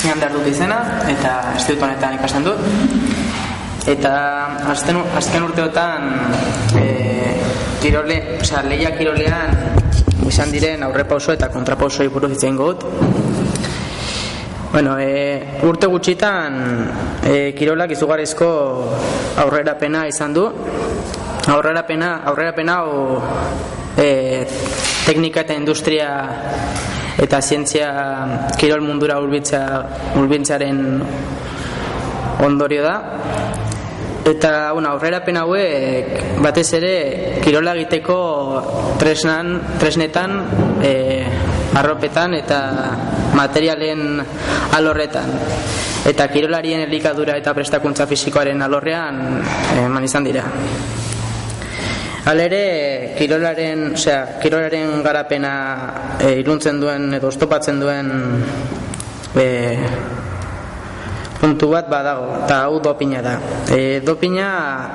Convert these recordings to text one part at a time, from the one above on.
Behar dut izena, eta instituto honetan ikasten dut. Eta azken, azken urteotan e, kirole, osea, leia kirolean izan diren aurrepauso eta kontrapauso buruz itzen gut. Bueno, e, urte gutxitan e, kirolak izugarrizko aurrerapena izan du. Aurrerapena, aurrerapena o, e, teknika eta industria eta zientzia kirol mundura urbintzaren ondorio da. Eta bueno, aurrerapen hauek batez ere kirola egiteko tresnan, tresnetan e, arropetan eta materialen alorretan. Eta kirolarien elikadura eta prestakuntza fisikoaren alorrean eman izan dira Alere, kirolaren, osea, kirolaren garapena e, iruntzen duen edo oztopatzen duen e, puntu bat badago, eta hau dopina da. E, dopina,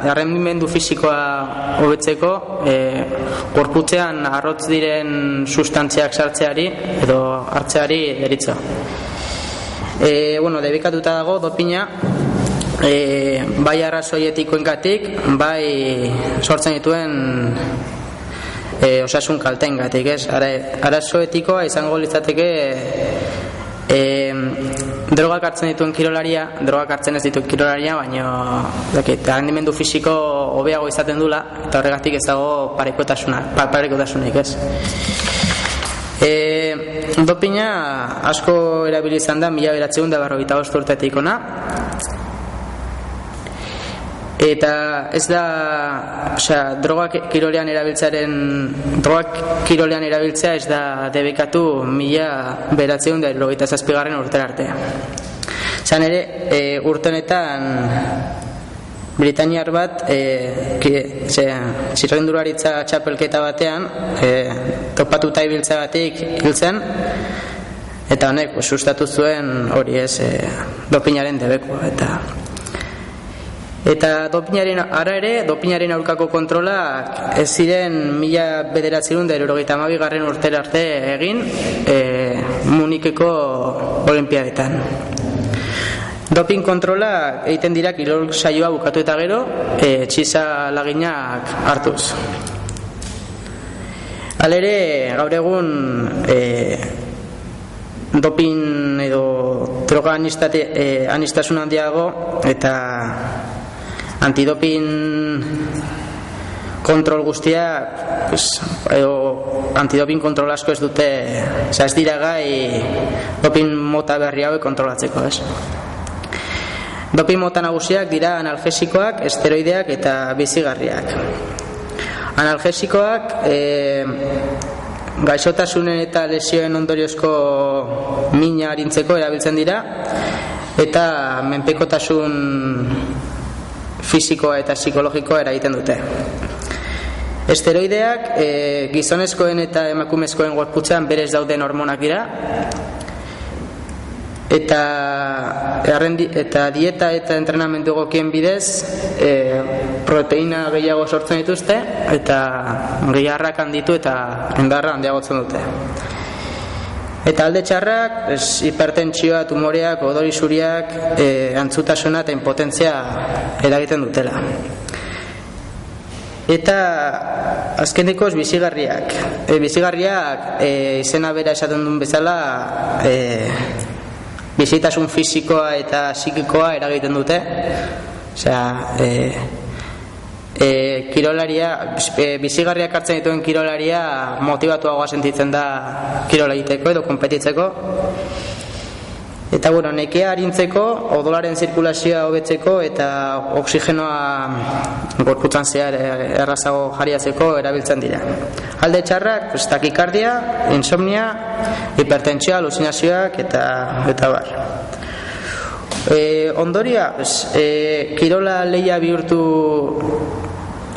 arrendimendu fisikoa hobetzeko, e, gorputzean arrotz diren sustantziak sartzeari edo hartzeari deritza. E, bueno, debikatuta dago, dopina, e, bai arrazoi etikoengatik, bai sortzen dituen e, osasun kaltengatik, ez? Ara, arazo etikoa izango litzateke e, drogak hartzen dituen kirolaria, drogak hartzen ez dituen kirolaria, baina dakit, rendimendu fisiko hobeago izaten dula, eta horregatik ez dago parekotasuna, parekotasunik, ez? E, dopina asko erabilizan da mila beratzen da barro urtetik ona eta ez da osea, drogak kirolean erabiltzaren drogak kirolean erabiltzea ez da debekatu mila beratzeun da erogita zazpigarren urtera arte. Zan ere e, urtenetan Britaniar bat e, zirrenduruaritza txapelketa batean e, topatuta ibiltza batik hiltzen eta honek sustatu zuen hori ez e, dopinaren debeko eta Eta dopinaren ara ere, dopinaren aurkako kontrola ez ziren mila bederatzerun da erogeita garren urtera arte egin e, Munikeko olimpiadetan. Dopin kontrola egiten dira kirol saioa bukatu eta gero, e, txisa laginak hartuz. Alere, gaur egun e, dopin edo droga anistate, e, anistasun handiago eta antidopin kontrol guztia pues, edo antidopin kontrol asko ez dute ez dira gai dopin mota berri hau kontrolatzeko ez? Dopin mota nagusiak dira analgesikoak, esteroideak eta bizigarriak. Analgesikoak e, gaixotasunen eta lesioen ondoriozko mina harintzeko erabiltzen dira eta menpekotasun fisikoa eta psikologikoa eragiten dute. Esteroideak e, gizonezkoen eta emakumezkoen gorputzean berez dauden hormonak dira eta errendi, eta dieta eta entrenamendu egokien bidez e, proteina gehiago sortzen dituzte eta gehiarrak handitu eta endarra handiagotzen dute. Eta alde txarrak, es, hipertentsioa, tumoreak, odori zuriak, e, antzutasuna eta impotentzia eragiten dutela. Eta azkenikoz bizigarriak. E, bizigarriak e, izena bera esaten duen bezala e, bizitasun fisikoa eta psikikoa eragiten dute. Osea, e, e, kirolaria e, bizigarriak hartzen dituen kirolaria motivatuagoa sentitzen da kirola egiteko edo konpetitzeko. Eta bueno, nekea harintzeko odolaren zirkulazioa hobetzeko eta oksigenoa gorputzan zehar errazago jariatzeko erabiltzen dira. Alde txarrak, takikardia insomnia, hipertentsioa alucinazioak eta, eta bar. E, ondoria e, kirola leia bihurtu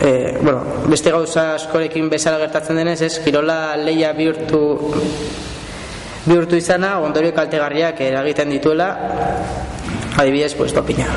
e, bueno, beste gauza askorekin bezala gertatzen denez, ez, kirola leia bihurtu bihurtu izana, ondorio kaltegarriak eragiten dituela, adibidez, pues, dopina.